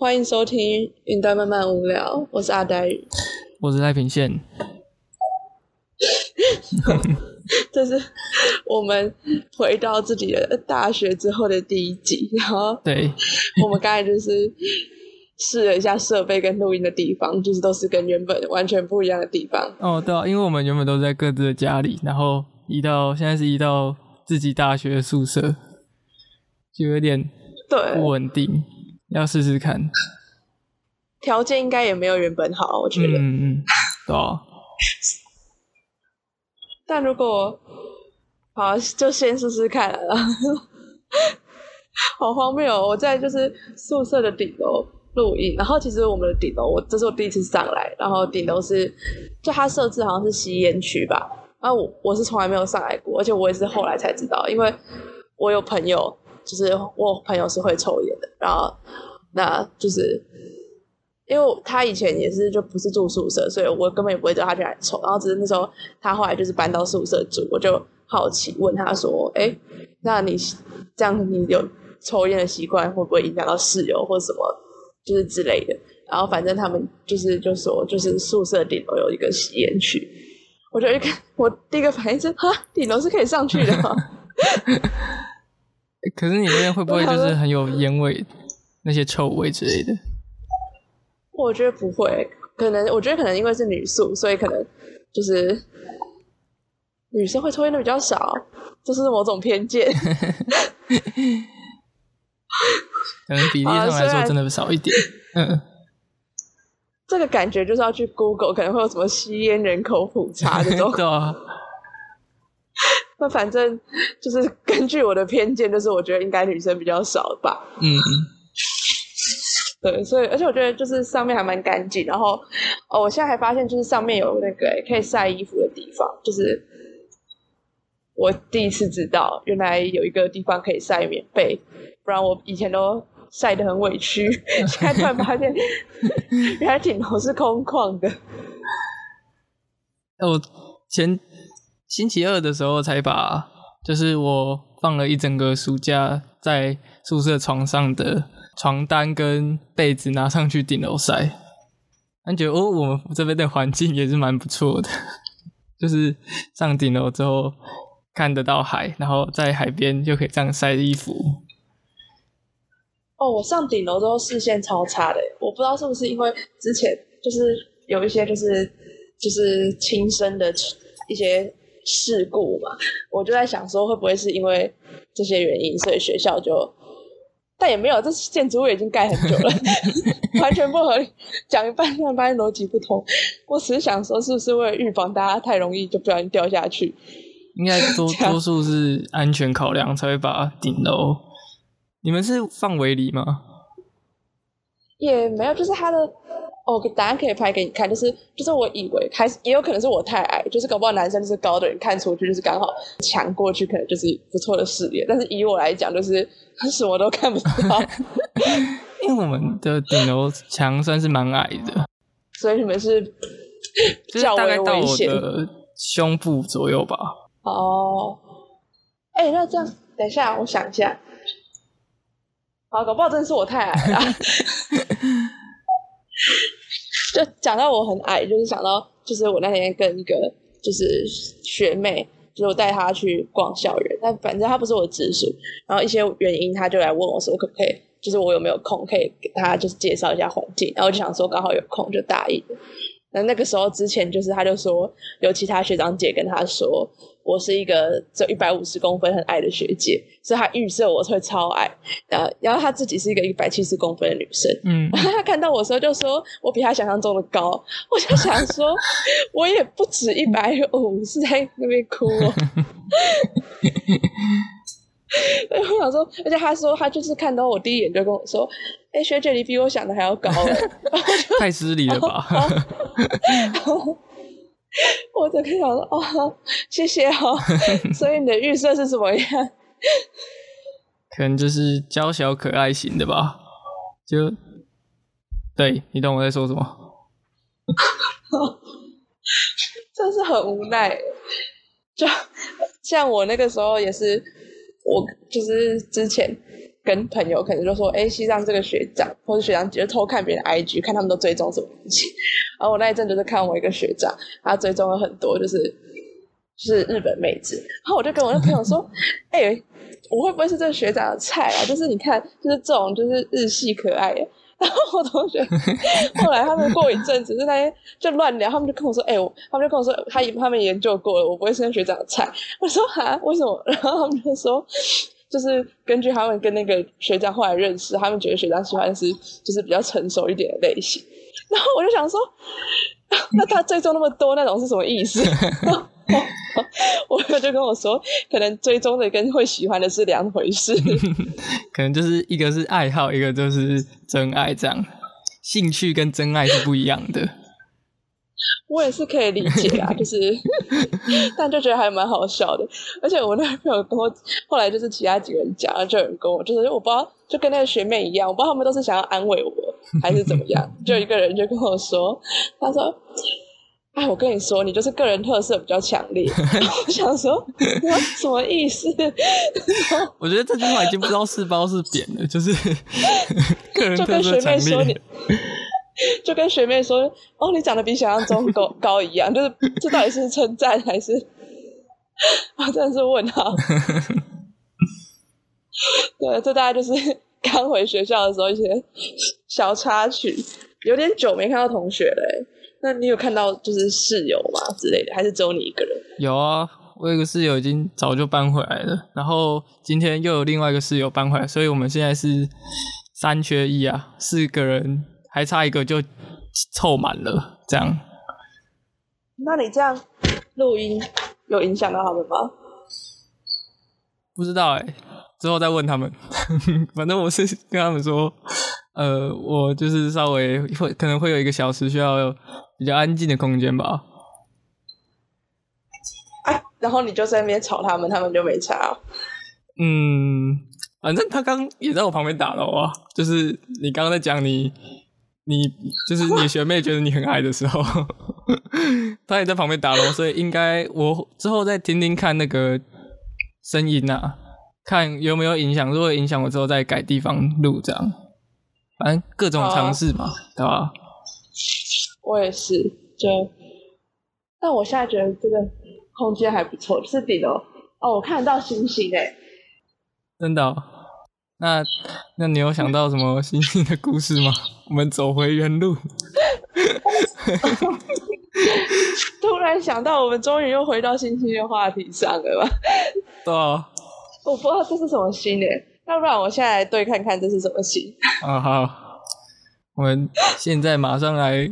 欢迎收听《云端慢慢无聊》，我是阿呆宇，我是赖平线。这是我们回到自己的大学之后的第一集，然后对，我们刚才就是试了一下设备跟录音的地方，就是都是跟原本完全不一样的地方。哦，对啊，因为我们原本都在各自的家里，然后移到现在是移到自己大学宿舍，就有点对不稳定。要试试看，条件应该也没有原本好，我觉得。嗯嗯，对啊。但如果好，就先试试看了。好荒谬！我在就是宿舍的顶楼录音，然后其实我们的顶楼，我这是我第一次上来，然后顶楼是就它设置好像是吸烟区吧，然后我我是从来没有上来过，而且我也是后来才知道，因为我有朋友。就是我朋友是会抽烟的，然后那就是因为他以前也是就不是住宿舍，所以我根本也不会叫他去来抽。然后只是那时候他后来就是搬到宿舍住，我就好奇问他说：“哎，那你这样你有抽烟的习惯，会不会影响到室友或什么就是之类的？”然后反正他们就是就说，就是宿舍顶楼有一个吸烟区，我就一看，我第一个反应是：哈，顶楼是可以上去的？可是你那边会不会就是很有烟味，那些臭味之类的？我觉得不会，可能我觉得可能因为是女宿，所以可能就是女生会抽烟的比较少，这是某种偏见。可能比例上来说真的少一点。嗯，这个感觉就是要去 Google，可能会有什么吸烟人口普查这种。对啊。那反正就是根据我的偏见，就是我觉得应该女生比较少吧。嗯嗯。对，所以而且我觉得就是上面还蛮干净，然后哦，我现在还发现就是上面有那个可以晒衣服的地方，就是我第一次知道原来有一个地方可以晒棉被，不然我以前都晒得很委屈。现在突然发现原来顶楼是空旷的。我前。星期二的时候才把，就是我放了一整个暑假在宿舍床上的床单跟被子拿上去顶楼晒，感觉哦，我们这边的环境也是蛮不错的，就是上顶楼之后看得到海，然后在海边就可以这样晒衣服。哦，我上顶楼之后视线超差的，我不知道是不是因为之前就是有一些就是就是亲身的一些。事故嘛，我就在想说，会不会是因为这些原因，所以学校就……但也没有，这建筑物已经盖很久了，完全不合理。讲一半，突然发现逻辑不通。我只是想说，是不是为了预防大家太容易就不小心掉下去？应该多多数是安全考量才会把顶楼。你们是放围篱吗？也没有，就是它的。哦，答案可以拍给你看，就是就是我以为还是也有可能是我太矮，就是搞不好男生就是高的人看出去就是刚好墙过去，可能就是不错的视野。但是以我来讲，就是 什么都看不到。因为我们的顶楼墙算是蛮矮的，所以你们是较为危险。胸部左右吧。哦，哎，那这样等一下，我想一下。好，搞不好真的是我太矮了。就讲到我很矮，就是想到就是我那天跟一个就是学妹，就是我带她去逛校园，但反正她不是我直属，然后一些原因，她就来问我说可不可以，就是我有没有空可以给她就是介绍一下环境，然后我就想说刚好有空就答应。那那个时候之前就是他就说有其他学长姐跟他说。我是一个只有一百五十公分很矮的学姐，所以他预设我会超矮。然后，然后他自己是一个一百七十公分的女生。嗯，然后他看到我的时候就说我比他想象中的高。我就想说，我也不止一百五，是在那边哭。我想说，而且他说他就是看到我第一眼就跟我说：“哎，学姐你比我想的还要高。”太失礼了吧。我就想说哦，谢谢哦。所以你的预设是什么样？可能就是娇小可爱型的吧。就对你懂我在说什么？真是很无奈。就像我那个时候也是，我就是之前跟朋友可能就说，哎，西藏这个学长或者学长姐就偷看别人 IG，看他们都追踪什么东西。然后我那一阵就是看我一个学长，他追踪了很多，就是就是日本妹子。然后我就跟我那朋友说，哎，我会不会是这个学长的菜啊？就是你看，就是这种就是日系可爱。然后我同学 后来他们过一阵子就那些就乱聊，他们就跟我说：“哎，他们就跟我说，他他们研究过了，我不会是学长的菜。”我说：“哈，为什么？”然后他们就说：“就是根据他们跟那个学长后来认识，他们觉得学长喜欢是就是比较成熟一点的类型。”然后我就想说：“那他追踪那么多那种是什么意思？” 我哥就跟我说，可能追踪的跟会喜欢的是两回事，可能就是一个是爱好，一个就是真爱，这样兴趣跟真爱是不一样的。我也是可以理解啊，就是，但就觉得还蛮好笑的。而且我那朋友跟我后来就是其他几个人讲，就有人跟我，就是我不知道，就跟那个学妹一样，我不知道他们都是想要安慰我，还是怎么样。就一个人就跟我说，他说。哎，我跟你说，你就是个人特色比较强烈。我想说，什么意思？我觉得这句话已经不知道是褒是贬了，就是 个人特色强烈。就跟学妹说，就跟学妹说哦，你长得比想象中高高一样，就是这到底是称赞还是？啊，真的是问号。对，这大概就是 刚回学校的时候一些小插曲。有点久没看到同学嘞。那你有看到就是室友吗之类的，还是只有你一个人？有啊，我有个室友已经早就搬回来了，然后今天又有另外一个室友搬回来，所以我们现在是三缺一啊，四个人还差一个就凑满了，这样。那你这样录音有影响到他们吗？不知道哎，之后再问他们。反正我是跟他们说。呃，我就是稍微会可能会有一个小时需要比较安静的空间吧。哎，然后你就在那边吵他们，他们就没吵。嗯，反正他刚也在我旁边打了啊，就是你刚刚在讲你，你就是你学妹觉得你很矮的时候，她也在旁边打龙，所以应该我之后再听听看那个声音啊，看有没有影响，如果影响我之后再改地方录这样。反正各种尝试嘛，对吧？我也是，就，但我现在觉得这个空间还不错，是顶楼哦，我看得到星星诶。真的？那那你有想到什么星星的故事吗？我们走回原路。突然想到，我们终于又回到星星的话题上了吧？对啊。我不知道这是什么星诶。要不然我现在来对看看这是什么星 啊？好，我们现在马上来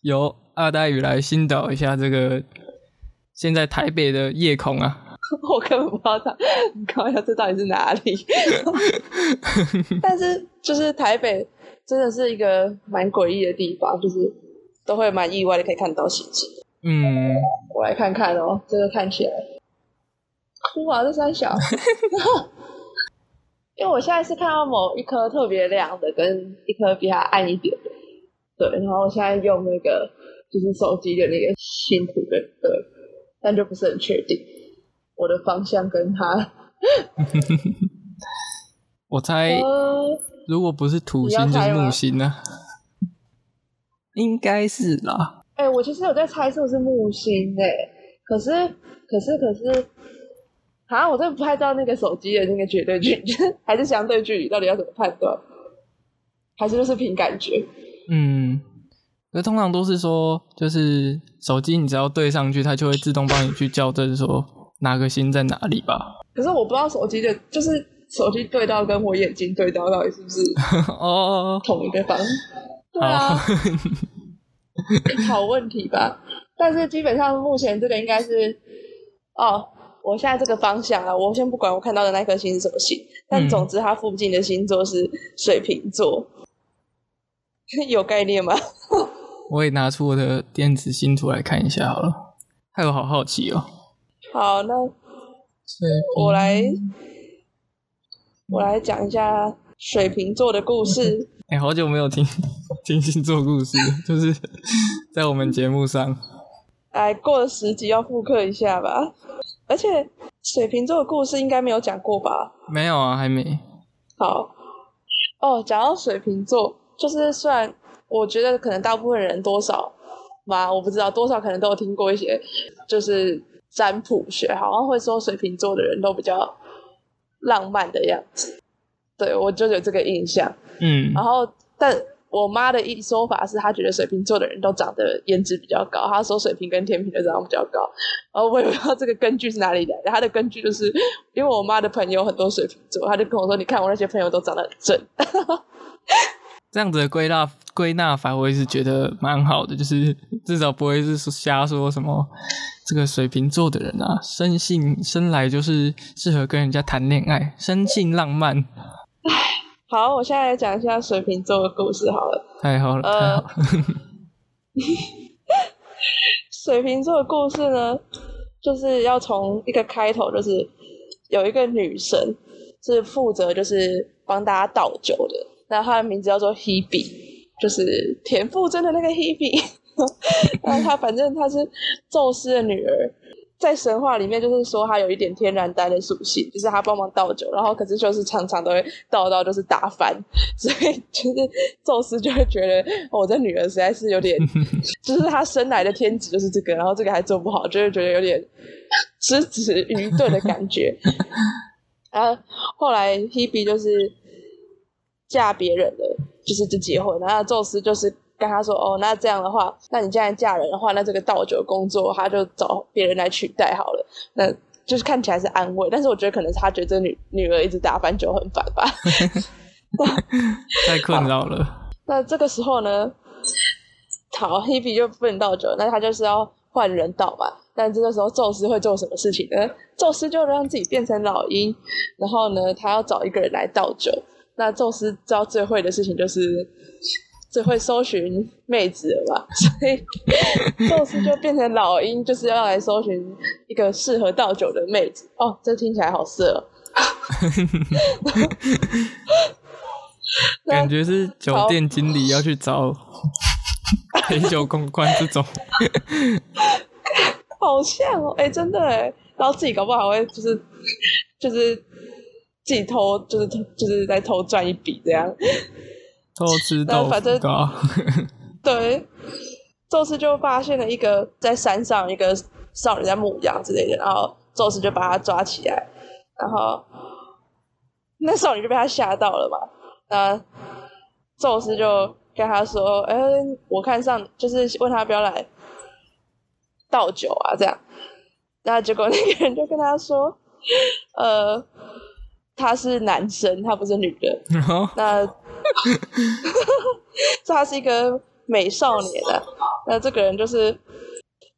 由阿呆宇来新导一下这个现在台北的夜空啊！我根本不知道他，你看一下这到底是哪里？但是就是台北真的是一个蛮诡异的地方，就是都会蛮意外的可以看到星星。嗯，我来看看哦，这个看起来，哇，这三小。因为我现在是看到某一颗特别亮的，跟一颗比它暗一点的，对。然后我现在用那个就是手机的那个星图的，对，但就不是很确定我的方向跟他。我猜，如果不是土星就是木星呢？应该是啦。哎，我其实有在猜是不是木星诶，可是，可是，可是。啊！我真的不太知道那个手机的那个绝对距离 还是相对距离，到底要怎么判断？还是就是凭感觉？嗯，那通常都是说，就是手机你只要对上去，它就会自动帮你去校正说哪个星在哪里吧。可是我不知道手机的，就是手机对到跟我眼睛对到到底是不是 哦同一个方？对啊，好问题吧？但是基本上目前这个应该是哦。我现在这个方向啊，我先不管我看到的那颗星是什么星，但总之它附近的星座是水瓶座，有概念吗？我也拿出我的电子星图来看一下好了，害我好好奇哦。好，那我来我来讲一下水瓶座的故事。哎，好久没有听听星座故事，就是 在我们节目上。哎，过了十集要复刻一下吧。而且水瓶座的故事应该没有讲过吧？没有啊，还没。好，哦，讲到水瓶座，就是虽然我觉得可能大部分人多少嘛，我不知道多少可能都有听过一些，就是占卜学，好像会说水瓶座的人都比较浪漫的样子，对我就有这个印象。嗯然后，但我妈的一说法是，她觉得水瓶座的人都长得颜值比较高，她说水瓶跟天平的长得比较高。然后我也不知道这个根据是哪里来的，她的根据就是因为我妈的朋友很多水瓶座，她就跟我说：“你看我那些朋友都长得很正。这样子的归纳归纳法，我也是觉得蛮好的，就是至少不会是说瞎说什么这个水瓶座的人啊，生性生来就是适合跟人家谈恋爱，生性浪漫，” 好，我现在来讲一下水瓶座的故事好了。太好了，太呃好了，水瓶座的故事呢，就是要从一个开头，就是有一个女神是负责就是帮大家倒酒的，那她的名字叫做 Hebe，就是田馥甄的那个 Hebe。那她反正她是宙斯的女儿，在神话里面就是说她有一点天然呆的属性，就是她帮忙倒酒，然后可是就是常常都会倒到就是打翻，所以就是宙斯就会觉得、哦我这女儿实在是有点 就是他生来的天职就是这个，然后这个还做不好，就会觉得有点失职愚钝的感觉。然后后来 Hebe 就是嫁别人了，就是就结婚，然后宙斯就是跟他说：“哦，那这样的话，那你既然嫁人的话，那这个倒酒工作他就找别人来取代好了。”那就是看起来是安慰，但是我觉得可能是他觉得这女女儿一直打翻酒很烦吧。太困扰了，那这个时候呢，好，Hebe 就不能倒酒，那他就是要换人倒嘛。但这个时候，宙斯会做什么事情呢？宙斯就让自己变成老鹰，然后呢，他要找一个人来倒酒。那宙斯知道最会的事情就是最会搜寻妹子了吧，所以宙斯就变成老鹰，就是要来搜寻一个适合倒酒的妹子。哦，这听起来好色、哦。感觉是酒店经理要去找陪酒公关这种，好像哦，哎、真的哎，然后自己搞不好还会就是就是自己偷，就是就是在偷赚一笔这样。偷吃豆反正腐糕，对，宙斯就发现了一个在山上一个少女在牧羊之类的，然后宙斯就把他抓起来，然后那少女就被他吓到了嘛。那宙斯就跟他说：“哎、我看上就是问他不要来倒酒啊，这样。”那结果那个人就跟他说：“呃，他是男生，他不是女的。”那 这他是一个美少年啊。那这个人就是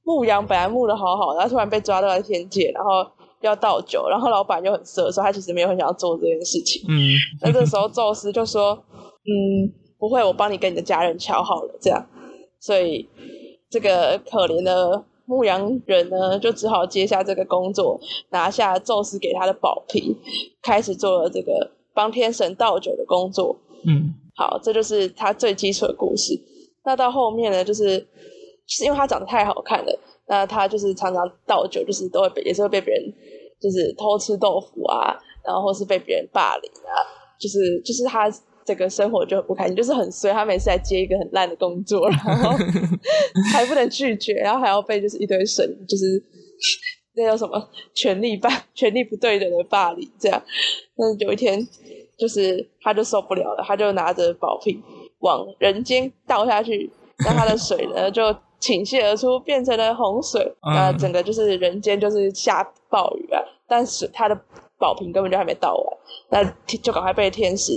牧羊，本来牧的好好的，他突然被抓到了天界，然后要倒酒，然后老板又很色，所以他其实没有很想要做这件事情。嗯，那这时候宙斯就说：“嗯，不会，我帮你跟你的家人瞧好了。”这样，所以这个可怜的牧羊人呢，就只好接下这个工作，拿下宙斯给他的宝瓶，开始做了这个帮天神倒酒的工作。嗯，好，这就是他最基础的故事。那到后面呢，就是就是因为他长得太好看了，那他就是常常倒酒，就是都会被也是会被别人就是偷吃豆腐啊，然后或是被别人霸凌啊，就是就是他整个生活就很不开心，就是很衰。他每次来接一个很烂的工作，然后 还不能拒绝，然后还要被就是一堆神就是那叫什么权力霸权力不对等的霸凌这样。那有一天，就是他就受不了了，他就拿着宝瓶往人间倒下去，那他的水呢就倾泻而出，变成了洪水。嗯那整个就是人间就是下暴雨啊，但是他的宝瓶根本就还没倒完，那天就赶快被天使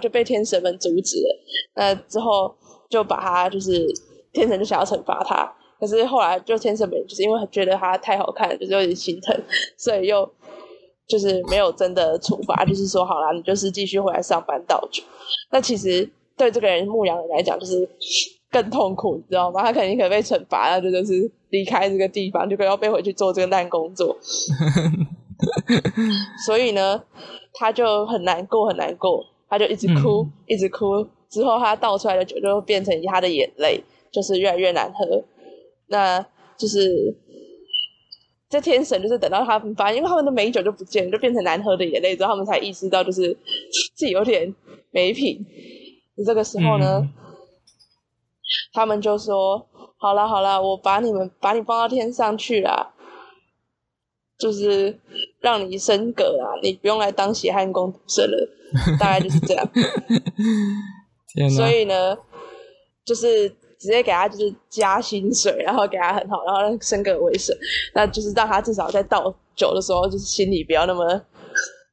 就被天神们阻止了。那之后就把他就是天神就想要惩罚他，可是后来就天神们就是因为觉得他太好看，就是有点心疼，所以又就是没有真的处罚，就是说好啦，你就是继续回来上班倒酒。那其实对这个人牧羊人来讲，就是更痛苦，你知道吗？他肯定可能被惩罚，那就就是离开这个地方，就要被回去做这个烂工作。所以呢，他就很难过，很难过，他就一直哭，嗯一直哭。之后他倒出来的酒就变成他的眼泪，就是越来越难喝。那就是这天神就是等到他们发现，因为他们的美酒就不见了，就变成难喝的眼泪之后，他们才意识到就是自己有点没品。这个时候呢，嗯他们就说：“好了好了，我把你们把你放到天上去了，就是让你升格啊，你不用来当血汗工读生了。”大概就是这样。天所！以呢，就是直接给他就是加薪水，然后给他很好，然后让升格为神，那就是让他至少在倒酒的时候，就是心里不要那么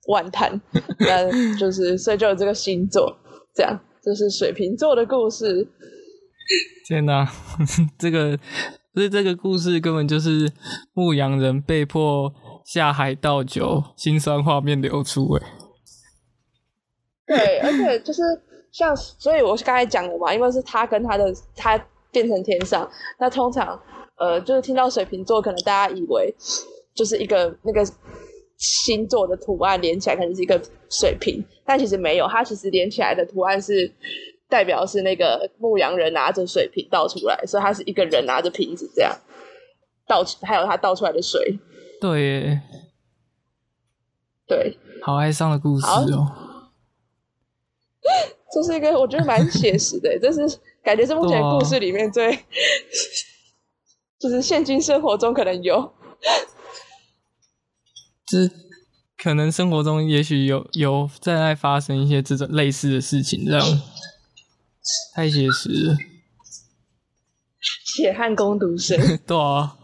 万叹。那就是所以就有这个星座，这样这是水瓶座的故事。天哪，这个所以这个故事根本就是牧羊人被迫下海倒酒，心酸画面流出。哎，对，而且就是像，所以我刚才讲的嘛，因为是他跟他的他变成天上，那通常呃，就是听到水瓶座，可能大家以为就是一个那个星座的图案连起来，可能是一个水瓶，但其实没有，它其实连起来的图案是代表是那个牧羊人拿着水瓶倒出来，所以他是一个人拿着瓶子这样倒，还有他倒出来的水，对。耶，对，好哀伤的故事哦。这是一个我觉得蛮写实的，这是感觉是目前故事里面最，就是现今生活中可能有，这可能生活中也许有有正在发生一些这种类似的事情，这样太写实了。血汗工读生，对啊，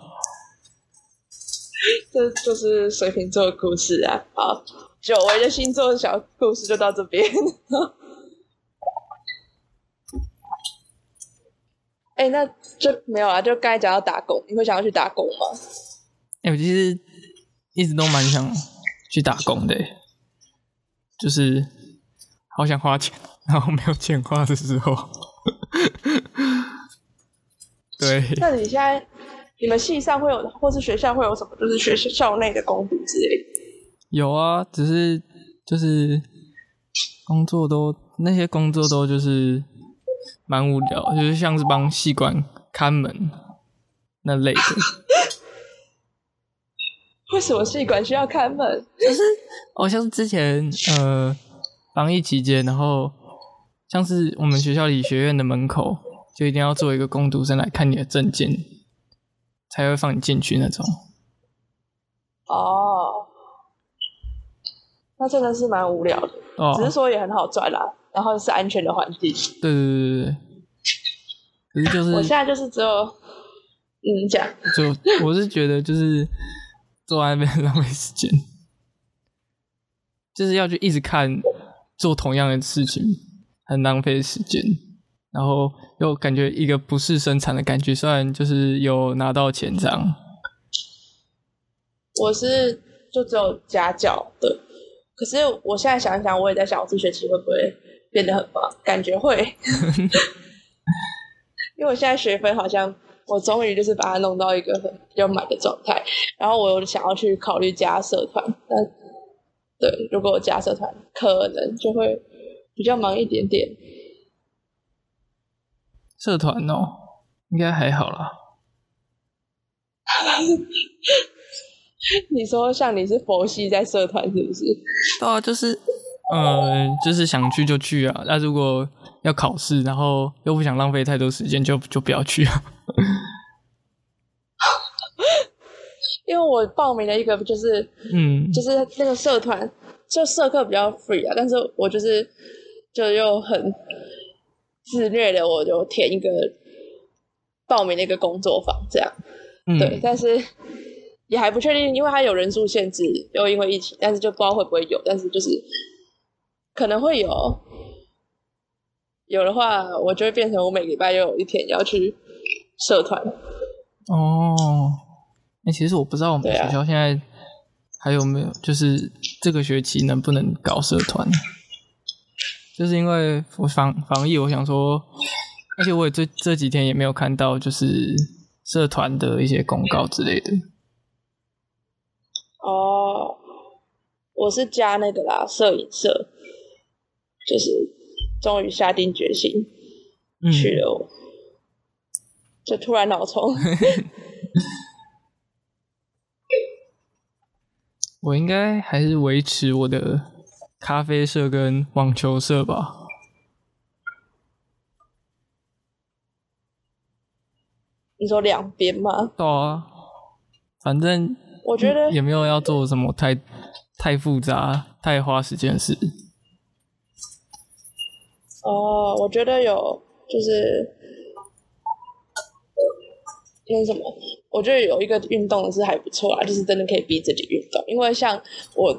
这就是水瓶座的故事啊。好，久违的星座小故事就到这边。哎、那就没有啊，就刚才讲到打工，你会想要去打工吗？哎、我其实一直都蛮想去打工的耶，就是好想花钱，然后没有钱花的时候。对，那你现在你们系上会有，或是学校会有什么，就是学校内的工读之类的？有啊，只是就是工作都那些工作都就是蛮无聊，就是像是帮系馆看门那类的。为什么系馆需要看门？就是哦，像是之前呃防疫期间，然后像是我们学校理学院的门口，就一定要做一个工读生来看你的证件，才会放你进去那种。哦，那真的是蛮无聊的，哦，只是说也很好赚啦，然后是安全的环境。对对对对对。可是就是我现在就是只有，嗯，讲就我是觉得就是坐在那边 浪费时间，就是要去一直看做同样的事情，很浪费时间，然后又感觉一个不是生产的感觉，虽然就是有拿到钱这样，我是就只有家教的，可是我现在想一想，我也在想，我这学期会不会变得很棒？感觉会，因为我现在学分好像我终于就是把它弄到一个很比较满的状态，然后我有想要去考虑加社团，但对，如果我加社团，可能就会比较忙一点点。社团哦，应该还好啦。你说像你是佛系在社团是不是？对啊，就是呃，就是想去就去啊。那如果要考试，然后又不想浪费太多时间，就就不要去啊。因为我报名了一个就是嗯，就是那个社团，就社课比较 free 啊，但是我就是就又很自虐的，我就填一个报名的一个工作坊这样，嗯对，但是也还不确定，因为它有人数限制，又因为疫情，但是就不知道会不会有，但是就是可能会有，有的话，我就会变成我每礼拜又有一天要去社团，哦，哎、其实我不知道我们学校现在还有没有，就是这个学期能不能搞社团？就是因为我防防疫，我想说，而且我也这这几天也没有看到就是社团的一些公告之类的。哦，我是加那个啦，摄影社，就是终于下定决心嗯，去了我，就突然脑充。我应该还是维持我的咖啡社跟网球社吧。你说两边吗？对啊，反正我觉得也没有要做什么太太复杂、太花时间的事。哦，我觉得有，就是那什么，我觉得有一个运动是还不错啊，就是真的可以逼自己运动。因为像我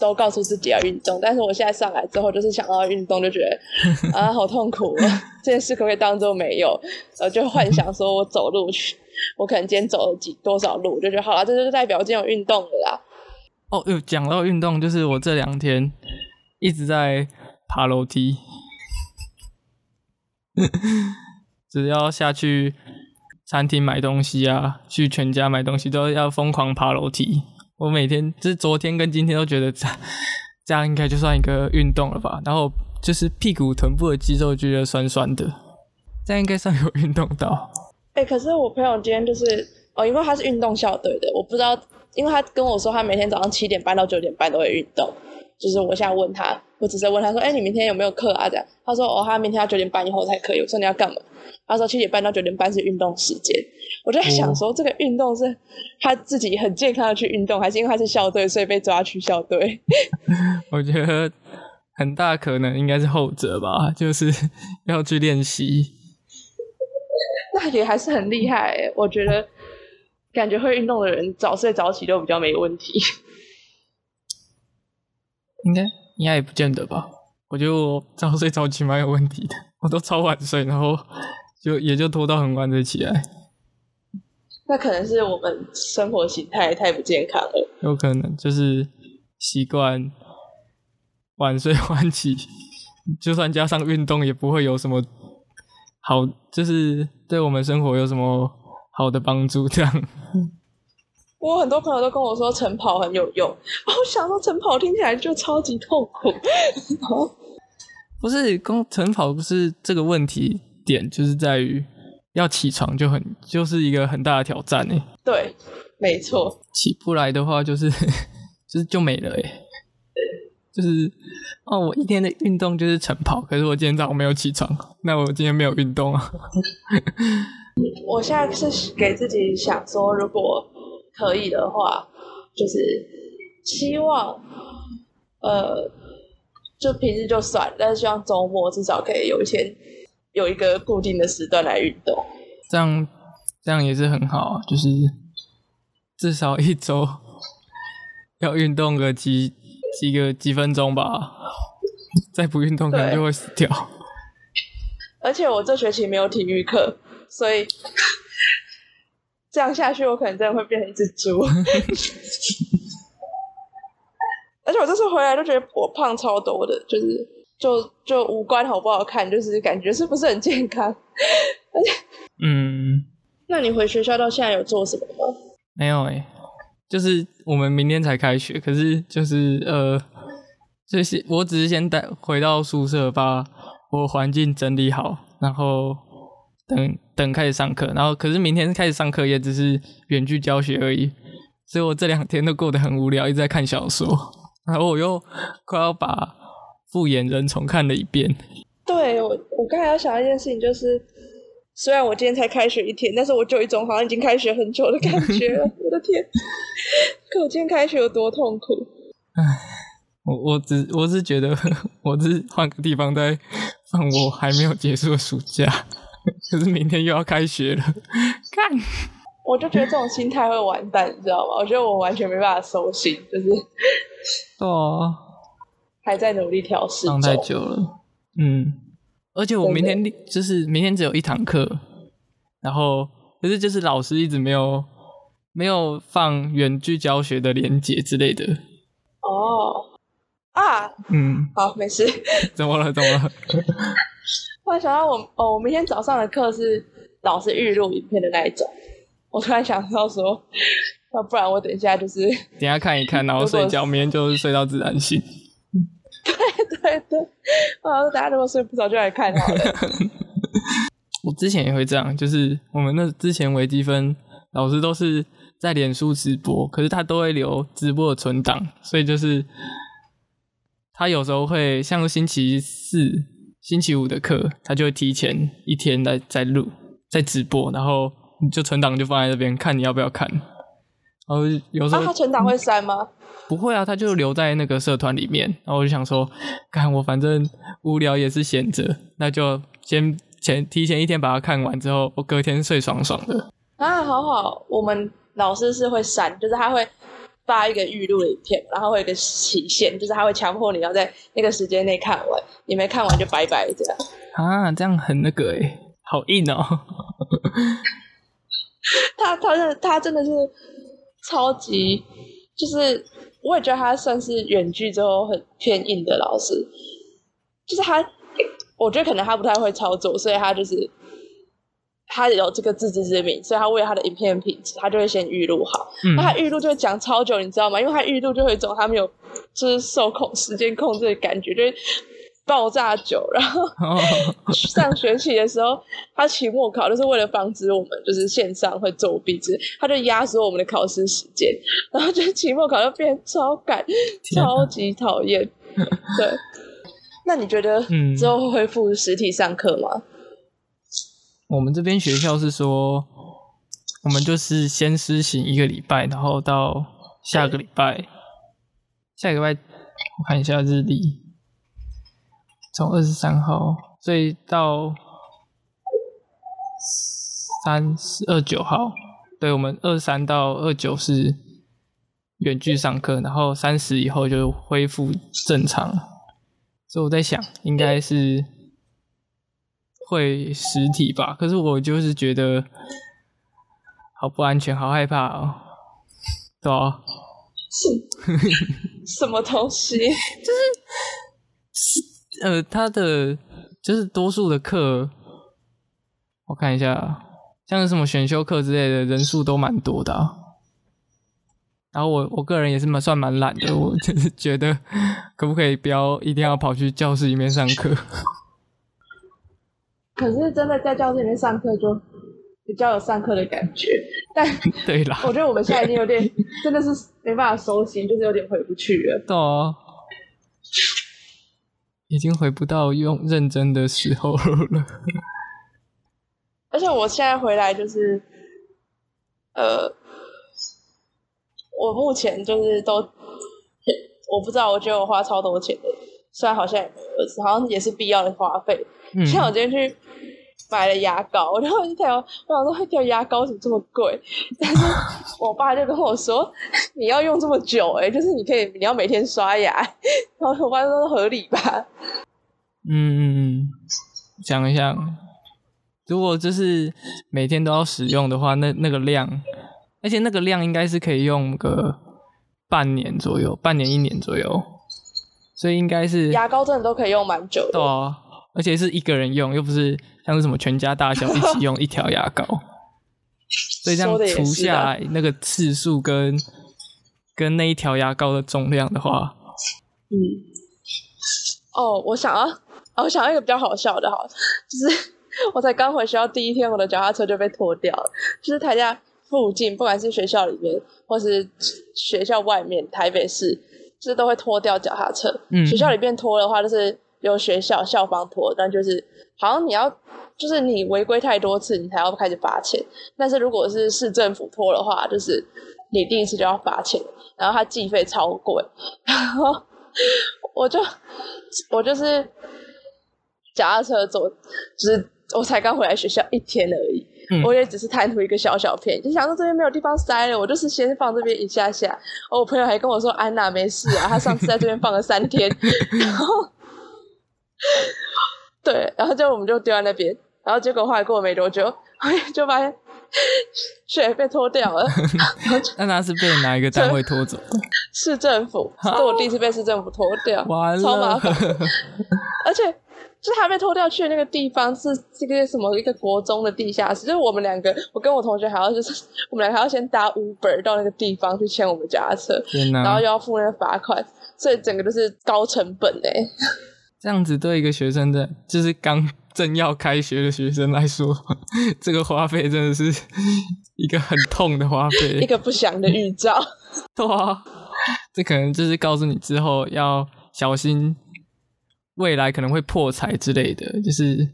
都告诉自己要运动，但是我现在上来之后，就是想要运动就觉得 啊，好痛苦啊！这件事可不可以当做没有？呃，就幻想说我走路去，我可能今天走了几多少路，就觉得好了，这就代表我今天有运动了啦。哦，又讲到运动，就是我这两天一直在爬楼梯。只要下去餐厅买东西啊，去全家买东西都要疯狂爬楼梯。我每天就是昨天跟今天都觉得这样应该就算一个运动了吧。然后就是屁股、臀部的肌肉觉得酸酸的，这样应该算有运动到。哎，可是我朋友今天就是哦，因为他是运动校队的，我不知道，因为他跟我说他每天早上七点半到九点半都会运动。就是我现在问他，我只是问他说：“哎，你明天有没有课啊？”这样，他说：“哦，他明天要九点半以后才可以。”我说：“你要干嘛？”他说：“七点半到九点半是运动时间。”我就在想说，这个运动是他自己很健康的去运动，还是因为他是校队，所以被抓去校队？我觉得很大可能应该是后者吧，就是要去练习。那也还是很厉害，我觉得感觉会运动的人早睡早起都比较没问题。应该应该也不见得吧，我觉得我早睡早起蛮有问题的，我都超晚睡，然后就也就拖到很晚才起来。那可能是我们生活形态太不健康了。有可能就是习惯晚睡晚起，就算加上运动，也不会有什么好，就是对我们生活有什么好的帮助这样。我很多朋友都跟我说晨跑很有用，我想说晨跑听起来就超级痛苦。不是，光晨跑不是这个问题点，就是在于要起床就很就是一个很大的挑战哎。对，没错。起不来的话，就是 就是就没了哎。就是哦，我一天的运动就是晨跑，可是我今天早上没有起床，那我今天没有运动啊。我现在是给自己想说，如果。可以的话，就是希望，呃，就平时就算，但是希望周末至少可以有一天有一个固定的时段来运动。这样这样也是很好，就是至少一周要运动个几几个几分钟吧，再不运动可能就会死掉。而且我这学期没有体育课，所以。这样下去，我可能真的会变成一只猪。而且我这次回来都觉得我胖超多的，就是就就五官好不好看，就是感觉是不是很健康。而且，嗯，那你回学校到现在有做什么吗？没有哎，就是我们明天才开学，可是就是呃，就是我只是先带回到宿舍，把我环境整理好，然后。等等开始上课，然后可是明天开始上课也只是远距教学而已，所以我这两天都过得很无聊，一直在看小说，然后我又快要把《复眼人》重看了一遍。对我，我刚才要想一件事情，就是虽然我今天才开学一天，但是我就有一种好像已经开学很久的感觉。我的天，可我今天开学有多痛苦？唉，我我只我是觉得，我是换个地方在放我还没有结束的暑假。可是明天又要开学了，看，我就觉得这种心态会完蛋，你知道吗？我觉得我完全没办法收心，就是 哦，还在努力调试。上太久了，嗯，而且我明天就是明天只有一堂课，然后可是就是老师一直没有没有放远距教学的连接之类的。哦，啊，嗯，好，没事。怎么了？怎么了？突然想到，我哦，我明天早上的课是老师预录影片的那一种。我突然想到说，要 不然我等一下就是等下看一看，然后 睡觉，明天就是睡到自然醒。对对对，啊，大家如果睡不着就来看好了。我之前也会这样，就是我们那之前微积分老师都是在脸书直播，可是他都会留直播的存档，所以就是他有时候会像星期四、星期五的课，他就会提前一天来在录、在直播，然后你就存档就放在这边，看你要不要看。然后有时候啊，他存档会删吗？不会啊，他就留在那个社团里面。然后我就想说，看我反正无聊也是闲着，那就先前提前一天把它看完之后，我隔天睡爽爽的。啊，好好，我们老师是会删，就是他会发一个预录的影片，然后会有一个期限，就是他会强迫你要在那个时间内看完，你没看完就拜拜这样。啊，这样很那个诶，好硬哦。他他真的他真的是超级，就是我也觉得他算是远距之后很偏硬的老师，就是他，我觉得可能他不太会操作，所以他就是他有这个自知之明，所以他为了他的影片品质，他就会先预录好。嗯那他预录就会讲超久，你知道吗？因为他预录就会有一种他没有就是受控时间控制的感觉，就是爆炸久，然后。哦，上学期的时候，他期末考就是为了防止我们就是线上会作弊，之他就压缩我们的考试时间，然后就期末考就变超赶，超级讨厌。对，那你觉得嗯之后会恢复实体上课吗？我们这边学校是说，我们就是先施行一个礼拜，然后到下个礼拜，下个礼拜我看一下日历，从二十三号，所以到三十二九号，对我们二三到二九是远距上课，然后三十以后就恢复正常，所以我在想，应该是会实体吧，可是我就是觉得好不安全，好害怕哦，对啊，是什么东西？就是呃，他的就是多数的课，我看一下，像是什么选修课之类的，人数都蛮多的啊、然后我我个人也是蛮算蛮懒的，我就 是觉得可不可以不要一定要跑去教室里面上课？可是真的在教室里面上课就比较有上课的感觉，但对啦，我觉得我们现在已经有点真的是没办法收心，就是有点回不去了。对啊，已经回不到用认真的时候了。而且我现在回来就是，呃，我目前就是都，我不知道，我觉得我花超多钱的，虽然好像也没有，好像也是必要的花费。嗯，像我今天去买了牙膏，然后一条，我想说一条牙膏怎么这么贵？但是我爸就跟我说，你要用这么久、欸，就是你可以，你要每天刷牙。然后我爸说合理吧？嗯嗯嗯，想一想，如果就是每天都要使用的话，那那个量，而且那个量应该是可以用个半年左右，半年一年左右，所以应该是牙膏真的都可以用蛮久的。对啊，而且是一个人用，又不是像是什么全家大小一起用一条牙膏，所以这样除下来那个次数跟跟那一条牙膏的重量的话，嗯，哦，我想要，哦，我想要一个比较好笑的哈，就是 我才刚回学校第一天，我的脚踏车就被拖掉了。就是台下附近，不管是学校里面或是学校外面，台北市，就是都会拖掉脚踏车。嗯学校里面拖的话，就是由学校校方拖，但就是好像你要，就是你违规太多次，你才要开始罚钱。但是如果是市政府拖的话，就是你第一次就要罚钱，然后他计费超贵，然后我就我就是脚踏车走，就是我才刚回来学校一天而已，嗯我也只是贪图一个小小便宜，就想说这边没有地方塞了，我就是先放这边一下下。哦，我朋友还跟我说安娜没事啊，他上次在这边放了三天，然后对，然后就我们就丢在那边，然后结果后来过没多久，就发现雪被拖掉了。那他是被哪一个单位拖走的？市政府，这是我第一次被市政府拖掉，完超麻了，烦。而且就是他被拖掉去的那个地方是这个什么一个国中的地下室，就是我们两个，我跟我同学还要就是我们两个还要先搭 Uber 到那个地方去牵我们家的车，然后又要付那个罚款，所以整个都是高成本哎、这样子对一个学生的，就是刚正要开学的学生来说，这个花费真的是 一个很痛的花费，一个不祥的预兆。对啊，这可能就是告诉你之后要小心，未来可能会破财之类的，就是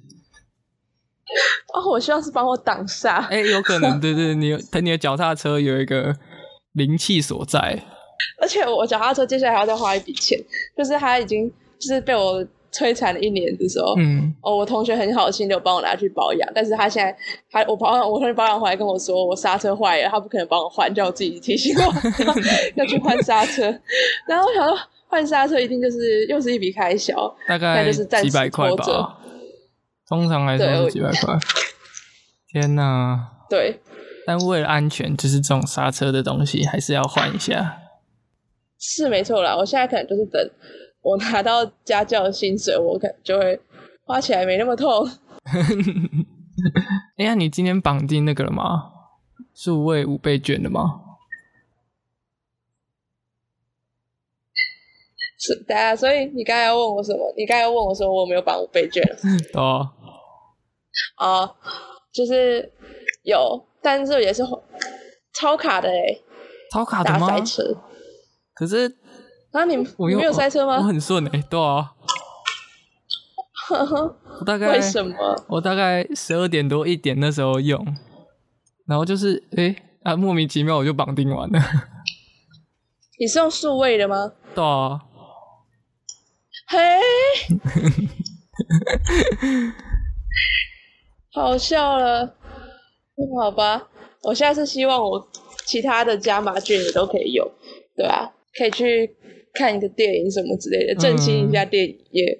哦，我希望是帮我挡煞。哎，有可能，对对，你等你的脚踏车有一个灵气所在，而且我脚踏车接下来还要再花一笔钱，就是它已经就是被我。摧残了一年的时候，嗯，哦，我同学很好心的帮我拿去保养，但是他现在他我保养，我同学保养回来跟我说我刹车坏了，他不可能帮我换，叫我自己提醒我 要去换刹车。然后我想说换刹车一定就是又是一笔开销，大概就是几百块吧，通常来说是几百块。天哪！对，但为了安全，就是这种刹车的东西还是要换一下。是没错啦，我现在可能就是等。我拿到家教的薪水，我可就会花起来没那么痛。哎呀，你今天绑定那个了吗？数位五倍券的吗？是的，所以你刚才要问我什么？你刚才要问我说我没有绑五倍券。哦，啊，就是有，但是也是超卡的哎，超卡的吗？塞车。可是。啊，你你没有塞车吗？我很顺哎，对啊。我大概为什么？我大概十二点多一点那时候用，然后就是哎啊，莫名其妙我就绑定完了。你是用数位的吗？对啊。嘿，好笑了。好吧，我现在是希望我其他的加码券也都可以用，对吧？可以去。看一个电影什么之类的，振兴一下电影业。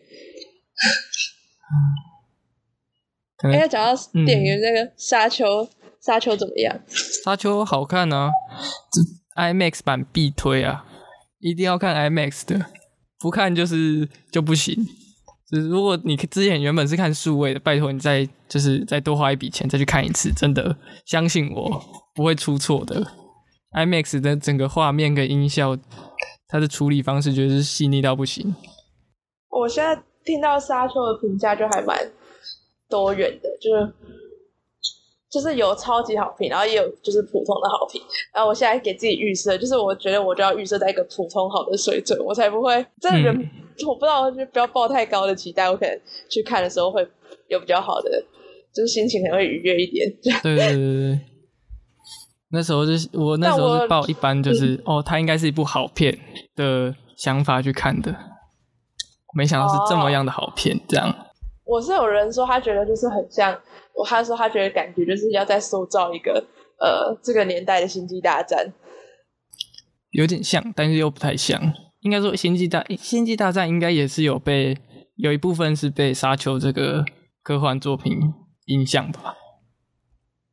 哎，讲到电影那个《沙丘》，《沙丘》怎么样？《沙丘》好看啊，这 IMAX 版必推啊，一定要看 IMAX 的，不看就是就不行。就是如果你之前原本是看数位的，拜托你再就是再多花一笔钱再去看一次，真的相信我不会出错的。IMAX 的整个画面跟音效。它的处理方式就是细腻到不行。我现在听到沙丘的评价就还蛮多元的，就是就是有超级好评，然后也有就是普通的好评。然后我现在给自己预设，就是我觉得我就要预设在一个普通好的水准，我才不会真的人 我不知道就不要抱太高的期待，我可能去看的时候会有比较好的，就是心情可能会愉悦一点。对对对对。那时候就是我那时候是抱一般就是哦，它应该是一部好片的想法去看的，没想到是这么样的好片。这样，我是有人说他觉得就是很像，我他说他觉得感觉就是要在塑造一个呃这个年代的星际大战，有点像，但是又不太像。应该说星际大星际大战应该也是有被有一部分是被沙丘这个科幻作品影响吧。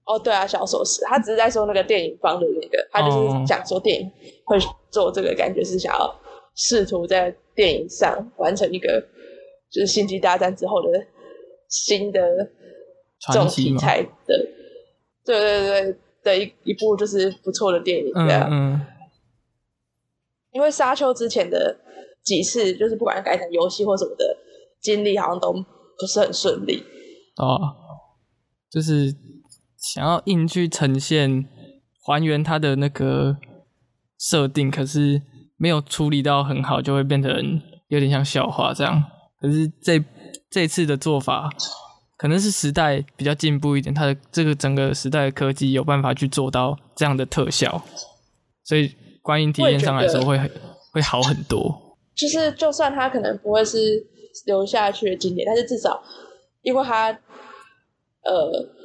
哦，对啊，小说是，他只是在说那个电影方的那个，他就是讲说电影会做这个，感觉是想要试图在电影上完成一个，就是星际大战之后的新的这种题材的，对对对的一一部就是不错的电影这样。嗯。因为沙丘之前的几次，就是不管改成游戏或什么的经历，好像都不是很顺利。哦，就是。想要硬去呈现还原它的那个设定，可是没有处理到很好，就会变成有点像笑话这样。可是这这次的做法，可能是时代比较进步一点，它的这个整个时代的科技有办法去做到这样的特效，所以观影体验上来说会会好很多。就是就算它可能不会是留下去的经典，但是至少因为它呃。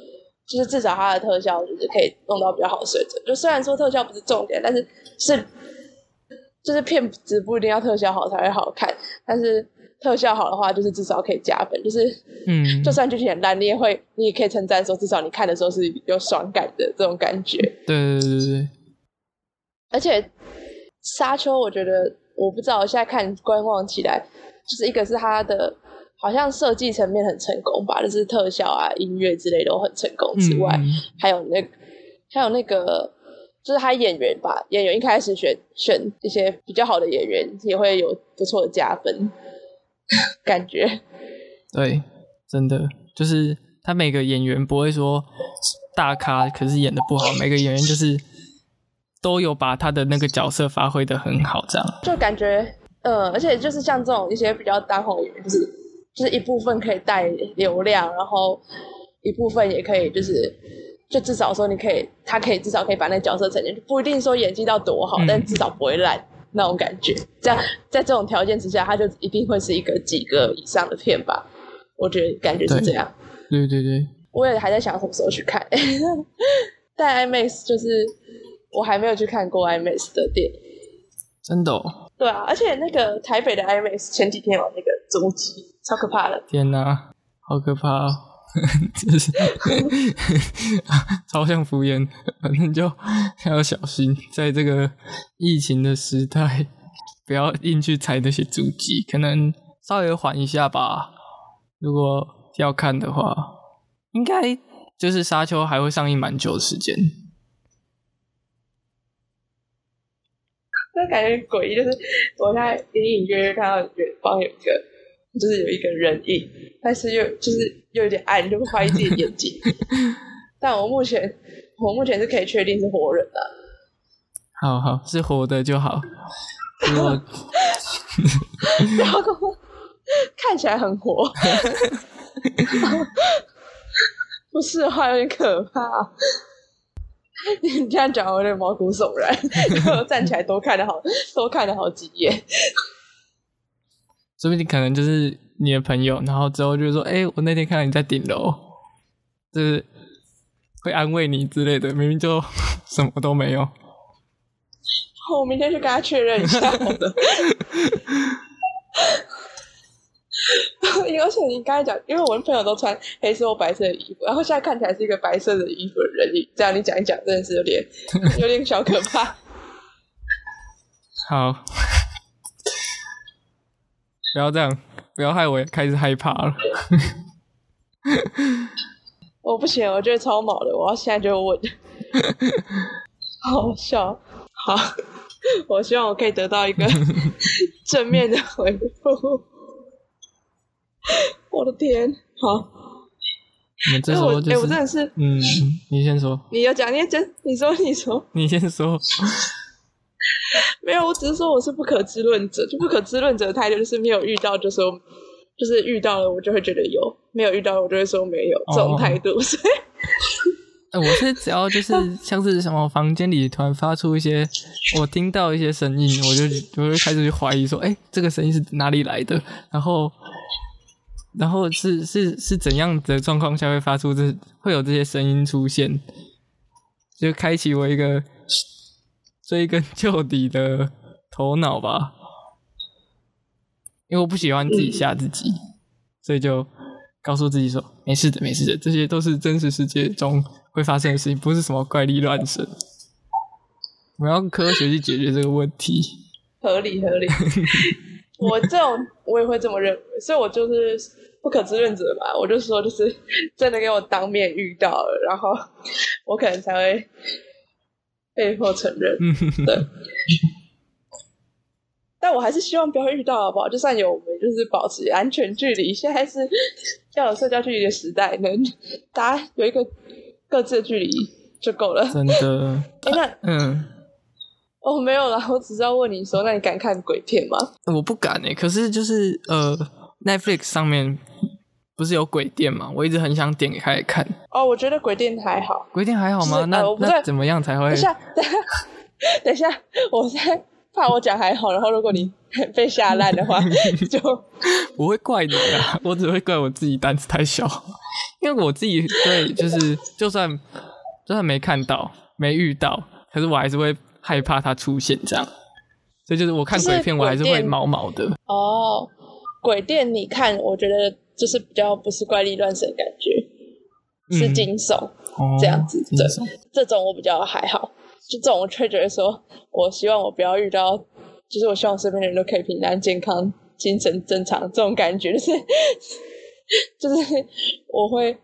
就是至少它的特效就是可以弄到比较好的水准。就虽然说特效不是重点，但是是就是片子不一定要特效好才会好看，但是特效好的话，就是至少可以加分。就是嗯，就算剧情很烂，你也会你也可以称赞说，至少你看的时候是有爽感的这种感觉。对对对对对。而且沙丘，我觉得我不知道，我现在看观望起来，就是一个是它的。好像设计层面很成功吧，就是特效啊、音乐之类都很成功之外，还有那还有那个，就是他演员吧，演员一开始选选一些比较好的演员，也会有不错的加分感觉。对，真的就是他每个演员不会说大咖，可是演的不好，每个演员就是都有把他的那个角色发挥的很好，这样就感觉，呃，而且就是像这种一些比较当红演员，就是就是一部分可以带流量，然后一部分也可以就是就至少说你可以，他可以至少可以把那个角色呈现，不一定说演技到多好，但至少不会烂那种感觉。这样在这种条件之下，他就一定会是一个几个以上的片吧。我觉得感觉是这样。对对对，我也还在想什么时候去看，但 IMAX 就是我还没有去看过 IMAX 的电影。真的哦。对啊，而且那个台北的 IMAX 前几天有那个终极，超可怕的。天哪，好可怕哦！真是超像敷衍，反正就要小心，在这个疫情的时代，不要硬去踩那些足迹，可能稍微缓一下吧。如果要看的话，应该就是《沙丘》还会上映蛮久的时间。那感觉诡异，就是我在隐隐约约看到远方有一个，就是有一个人影，但是又就是又有点暗，就会怀疑自己的眼睛。但我目前我目前是可以确定是活人的。好好，是活的就好。我不要跟我。看起来很活，不是的话有点可怕。你这样讲我有点毛骨悚然，我站起来多看了好多看了好几眼。说不定可能就是你的朋友，然后之后就说：“哎，我那天看到你在顶楼，就是会安慰你之类的。”明明就什么都没有。我明天去跟他确认一下。而且你刚才讲，因为我的朋友都穿黑色或白色的衣服，然后现在看起来是一个白色的衣服的人你，这样你讲一讲，真的是有点 有点小可怕。好，不要这样，不要害我开始害怕了。我不行，我觉得超毛的，我要现在就问。好笑，好，我希望我可以得到一个 正面的回复。我的天，好。你这时候就是，我真的是，嗯，你先说。你要讲，你先，你说，你说。你先说。没有，我只是说我是不可知论者，就不可知论者的态度就是没有遇到就说，就是遇到了我就会觉得有，没有遇到我就会说没有这种态度。所以，哎，我是只要就是像是什么房间里突然发出一些，我听到一些声音，我就我就开始去怀疑说，哎，这个声音是哪里来的？然后。然后是是是怎样的状况下会发出这会有这些声音出现？就开启我一个追根究底的头脑吧，因为我不喜欢自己吓自己，所以就告诉自己说没事的，没事的，这些都是真实世界中会发生的事情，不是什么怪力乱神。我要科学去解决这个问题，合理合理。我这种我也会这么认为，所以我就是不可知论者嘛。我就说，就是真的给我当面遇到了，然后我可能才会被迫承认。对，但我还是希望不要遇到，好不好？就算有，我们就是保持安全距离。现在是要有社交距离的时代，能大家有一个各自的距离就够了。真的？哎，那嗯。哦，没有啦，我只是要问你说，那你敢看鬼片吗？我不敢诶，可是就是呃，Netflix 上面不是有鬼店吗？我一直很想点开来看。哦，我觉得鬼店还好。鬼店还好吗？那那怎么样才会？等一下，等一下，我在怕我讲还好，然后如果你 被吓烂的话，就不会怪你啊，我只会怪我自己胆子太小，因为我自己对就是就算就算没看到没遇到，可是我还是会。害怕它出现这样，所以就是我看鬼片，我还是会毛毛的。哦，鬼店你看，我觉得就是比较不是怪力乱神感觉，是惊悚这样子。对这种我比较还好，就这种我却觉得说，我希望我不要遇到，就是我希望身边的人都可以平安健康、精神正常这种感觉，就是就是我会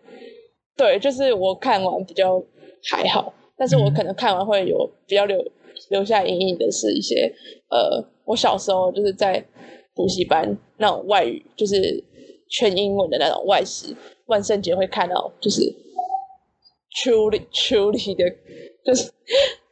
对，就是我看完比较还好，但是我可能看完会有比较留。留下阴影的是一些，呃，我小时候就是在补习班那种外语，就是全英文的那种外食，万圣节会看到就是 truly truly 的，就是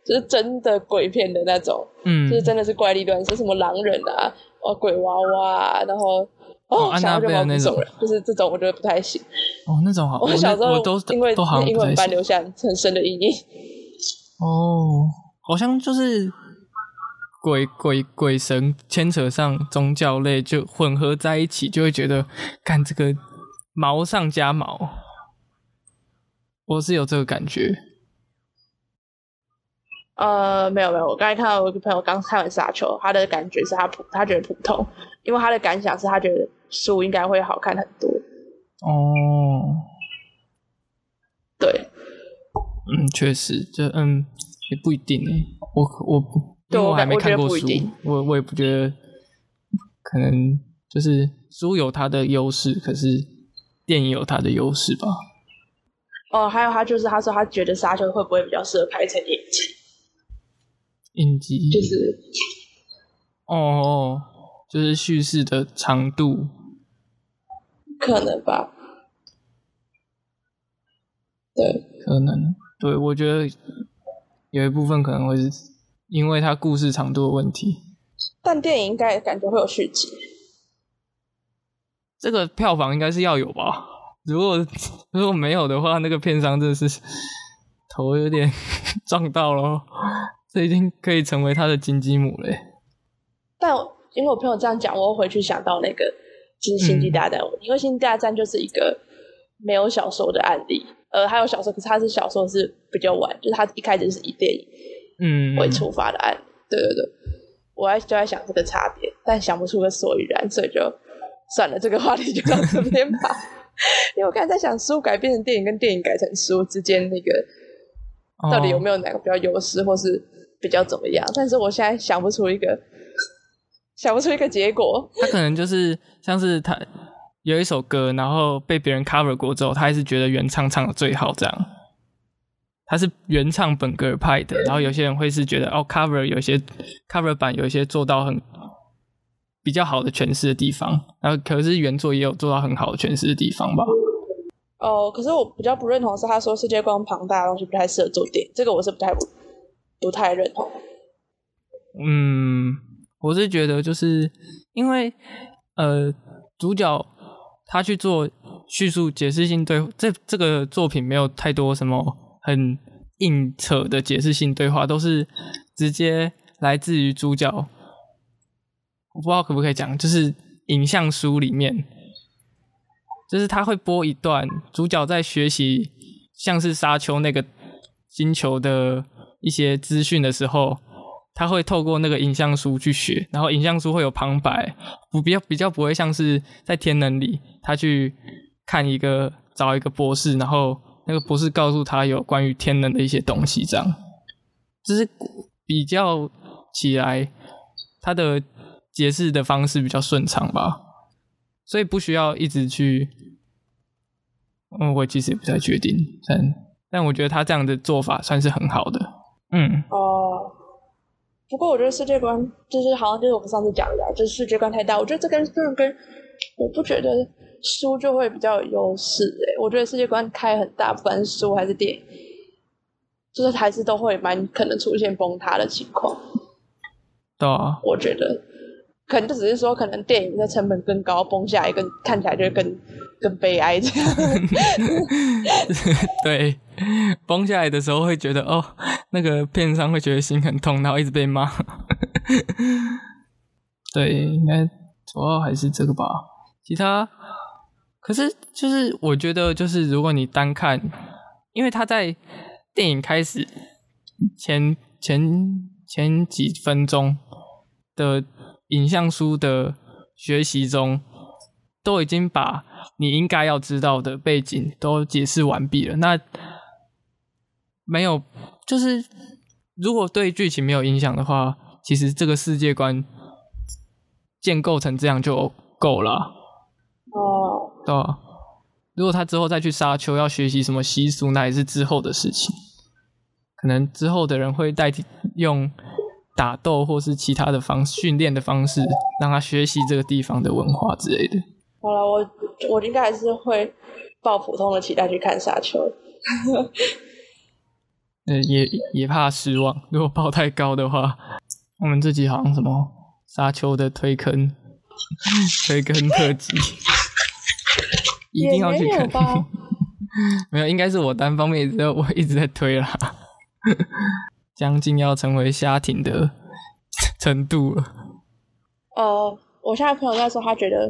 就是真的鬼片的那种，嗯就是真的是怪力乱神，什么狼人啊，哦鬼娃娃啊，然后哦哦安娜想要就毛贝尔那种人，就是这种我觉得不太行。哦，那种好，我小时候都因为英文班留下很深的阴影。哦，好像就是鬼鬼鬼神牵扯上宗教类，就混合在一起，就会觉得干这个毛上加毛，我是有这个感觉。呃，没有没有，我刚才看到我一个朋友刚看完《沙丘》，他的感觉是他普，他觉得普通，因为他的感想是他觉得书应该会好看很多。哦，对，嗯，确实，这嗯也不一定诶。我我不，因为我还没看过书得不一定，我我也不觉得，可能就是书有它的优势，可是电影有它的优势吧。哦，还有他就是他说他觉得《沙丘》会不会比较适合拍成影集，影集就是哦，就是叙事的长度，可能吧。对，可能对我觉得有一部分可能会是因为它故事长度的问题。但电影应该感觉会有续集。这个票房应该是要有吧？如果 如果没有的话，那个片商真的是头有点 撞到了，这已经可以成为他的金鸡母嘞。但因为我朋友这样讲，我会回去想到那个就是《星际大战》因为《星际大战》就是一个没有小说的案例，呃，还有小说，可是它是小说是比较晚，就是它一开始是以电影嗯，为出发的案例。对对对，我还就在想这个差别，但想不出个所以然，所以就算了，这个话题就到这边吧。因为我刚才在想，书改变成电影跟电影改成书之间那个到底有没？有哪个比较优势，或是比较怎么样？但是我现在想不出一个，想不出一个结果。他可能就是像是他有一首歌，然后被别人 cover 过之后，他还是觉得原唱唱的最好，这样。他是原唱本格尔派的，然后有些人会是觉得哦，cover 有些 cover 版有一些做到很比较好的诠释的地方，然后可是原作也有做到很好的诠释的地方吧。哦，可是我比较不认同是，他说世界观庞大的东西不太适合做电影，这个我是不太不不太认同。嗯，我是觉得就是因为呃，主角他去做叙述解释性对这这个作品没有太多什么很硬扯的解释性对话，都是直接来自于主角。我不知道可不可以讲，就是影像书里面，就是他会播一段主角在学习像是沙丘那个星球的一些资讯的时候，他会透过那个影像书去学，然后影像书会有旁白，不比较比较不会像是在天能里，他去看一个找一个博士，然后那个博士告诉他有关于天能的一些东西，这样，就是比较起来，他的解释的方式比较顺畅吧，所以不需要一直去，嗯，我其实也不太确定，但但我觉得他这样的做法算是很好的，嗯。哦，不过我觉得世界观就是好像就是我们上次讲的，就是世界观太大，我觉得这跟真的跟我不觉得书就会比较有优势诶，我觉得世界观开很大，不管是书还是电影，就是还是都会蛮可能出现崩塌的情况。对啊，我觉得可能就只是说，可能电影的成本更高，崩下来更看起来就会更更悲哀这样。对，崩下来的时候会觉得哦，那个片商会觉得心很痛，然后一直被骂。对，应该主要还是这个吧。其他，可是就是我觉得，就是如果你单看，因为他在电影开始前前前几分钟的影像书的学习中，都已经把你应该要知道的背景都解释完毕了。那没有，就是如果对剧情没有影响的话，其实这个世界观建构成这样就够了，哦，对吧？如果他之后再去沙丘要学习什么习俗，那也是之后的事情。可能之后的人会代替用打斗或是其他的方训练的方式，让他学习这个地方的文化之类的。好了，我我应该还是会抱普通的期待去看沙丘。呃，也也怕失望，如果抱太高的话，我们这集好像什么沙丘的推坑，推坑特辑，一定要去看。没有，应该是我单方面一直 我一直在推啦，将近要成为虾艇的程度了。呃，我现在朋友在说，他觉得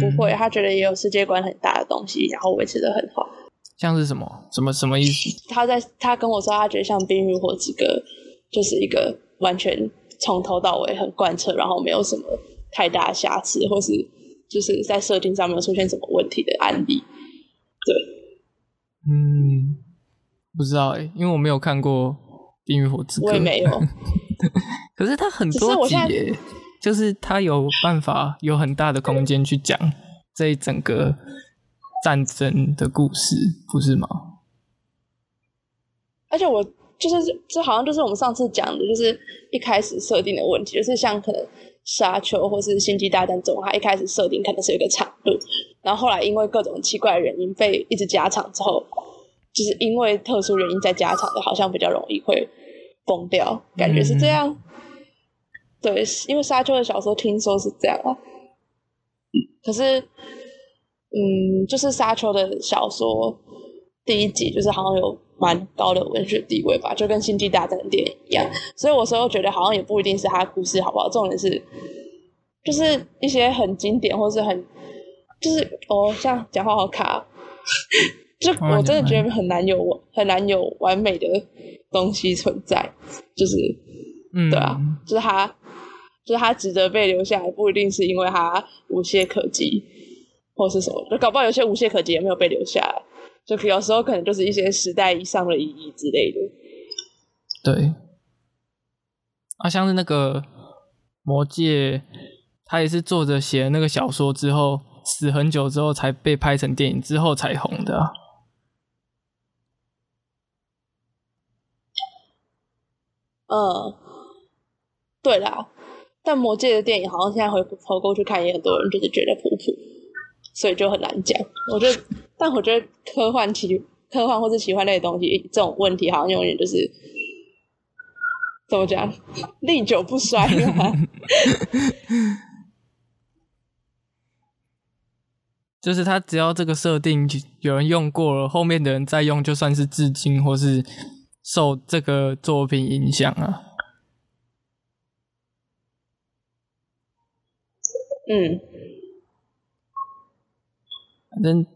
不会，他觉得也有世界观很大的东西，然后维持的很好。像是什么什么什么意思？他在他跟我说，他觉得像《冰与火之歌》就是一个完全从头到尾很贯彻，然后没有什么太大瑕疵，或是就是在设定上没有出现什么问题的案例。对，嗯，不知道哎，因为我没有看过《冰与火之歌》，我也没有。可是它很多集耶，就是它有办法有很大的空间去讲这一整个。战争的故事不是吗？而且我就是这好像就是我们上次讲的，就是一开始设定的问题，就是像可能沙丘或是星际大战中，它一开始设定可能是一个长度，然后后来因为各种奇怪的原因被一直加长之后，就是因为特殊原因再加长的，好像比较容易会崩掉，感觉是这样。对，因为沙丘的小说听说是这样啊，可是。嗯，就是沙丘的小说第一集，就是好像有蛮高的文学地位吧，就跟星际大战的电影一样。所以我时候觉得好像也不一定是他故事好不好，重点是就是一些很经典或是很就是哦，像讲话好卡，就我真的觉得很难有很难有完美的东西存在，就是嗯，对啊，就是他就是他值得被留下来，不一定是因为他无懈可击。或是什么，就搞不好有些无懈可击也没有被留下来，就有时候可能就是一些时代以上的意义之类的。对，啊，像是那个《魔戒》，他也是作者写了那个小说之后，死很久之后才被拍成电影，之后才红的。嗯，对啦，但《魔戒》的电影好像现在回回过去看，也很多人就是觉得普普。所以就很难讲，我觉得，但我觉得科幻奇科幻或是奇幻类的东西，这种问题好像永远就是怎么讲，历久不衰嘛。就是他只要这个设定有人用过了，后面的人再用，就算是致敬或是受这个作品影响啊。嗯。反正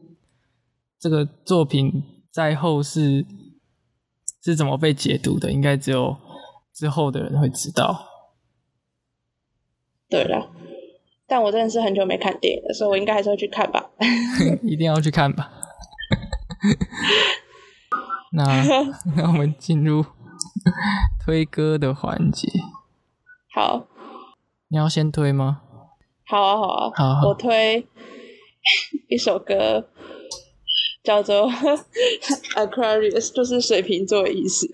这个作品在后世是怎么被解读的，应该只有之后的人会知道。对了，但我真的是很久没看电影了，所以我应该还是会去看吧。一定要去看吧。那 那我们进入推歌的环节。好，你要先推吗？好啊，好啊，好，我推。一首歌叫做 Aquarius，就是水瓶座的意思。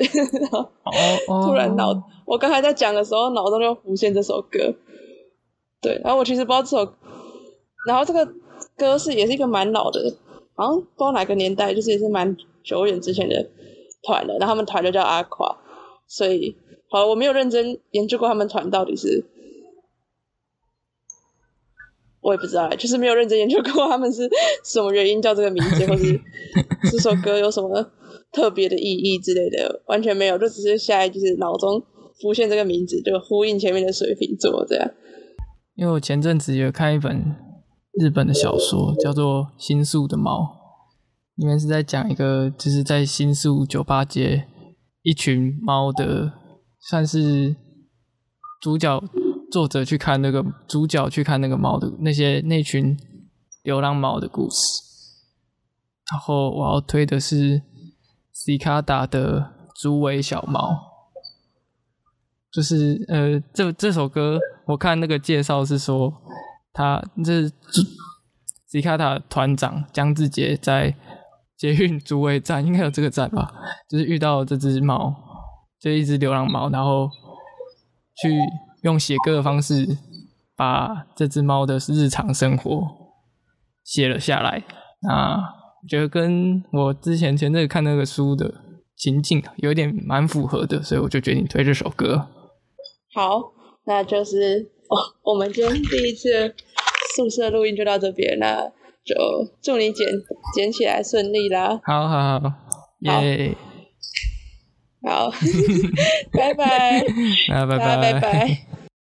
突然脑，我刚才在讲的时候，脑中就浮现这首歌。对，然后我其实不知道这首，然后这个歌是也是一个蛮老的，好像不知道哪个年代，就是也是蛮久远之前的团的。然后他们团就叫 Aqua，所以好，我没有认真研究过他们团到底是。我也不知道，就是没有认真研究过他们是什么原因叫这个名字，或是 这首歌有什么特别的意义之类的，完全没有，就只是现在就是脑中浮现这个名字，就呼应前面的水瓶座这样。因为我前阵子有看一本日本的小说，叫做《新宿的猫》，里面是在讲一个就是在新宿酒吧街一群猫的，算是主角。作者去看那个主角去看那个猫的那些那群流浪猫的故事，然后我要推的是西卡达的《猪尾小猫》，就是呃这这首歌我看那个介绍是说他这西卡达团长江志杰在捷运竹尾站应该有这个站吧，就是遇到这只猫，就一只流浪猫，然后去。用写歌的方式，把这只猫的日常生活写了下来。那我觉得跟我之前前阵子看那个书的情境有点蛮符合的，所以我就决定推这首歌。好，那就是哦，我们今天第一次宿舍录音就到这边了，就祝你剪剪起来顺利啦。好好好，耶！好，拜拜，拜拜大家拜拜。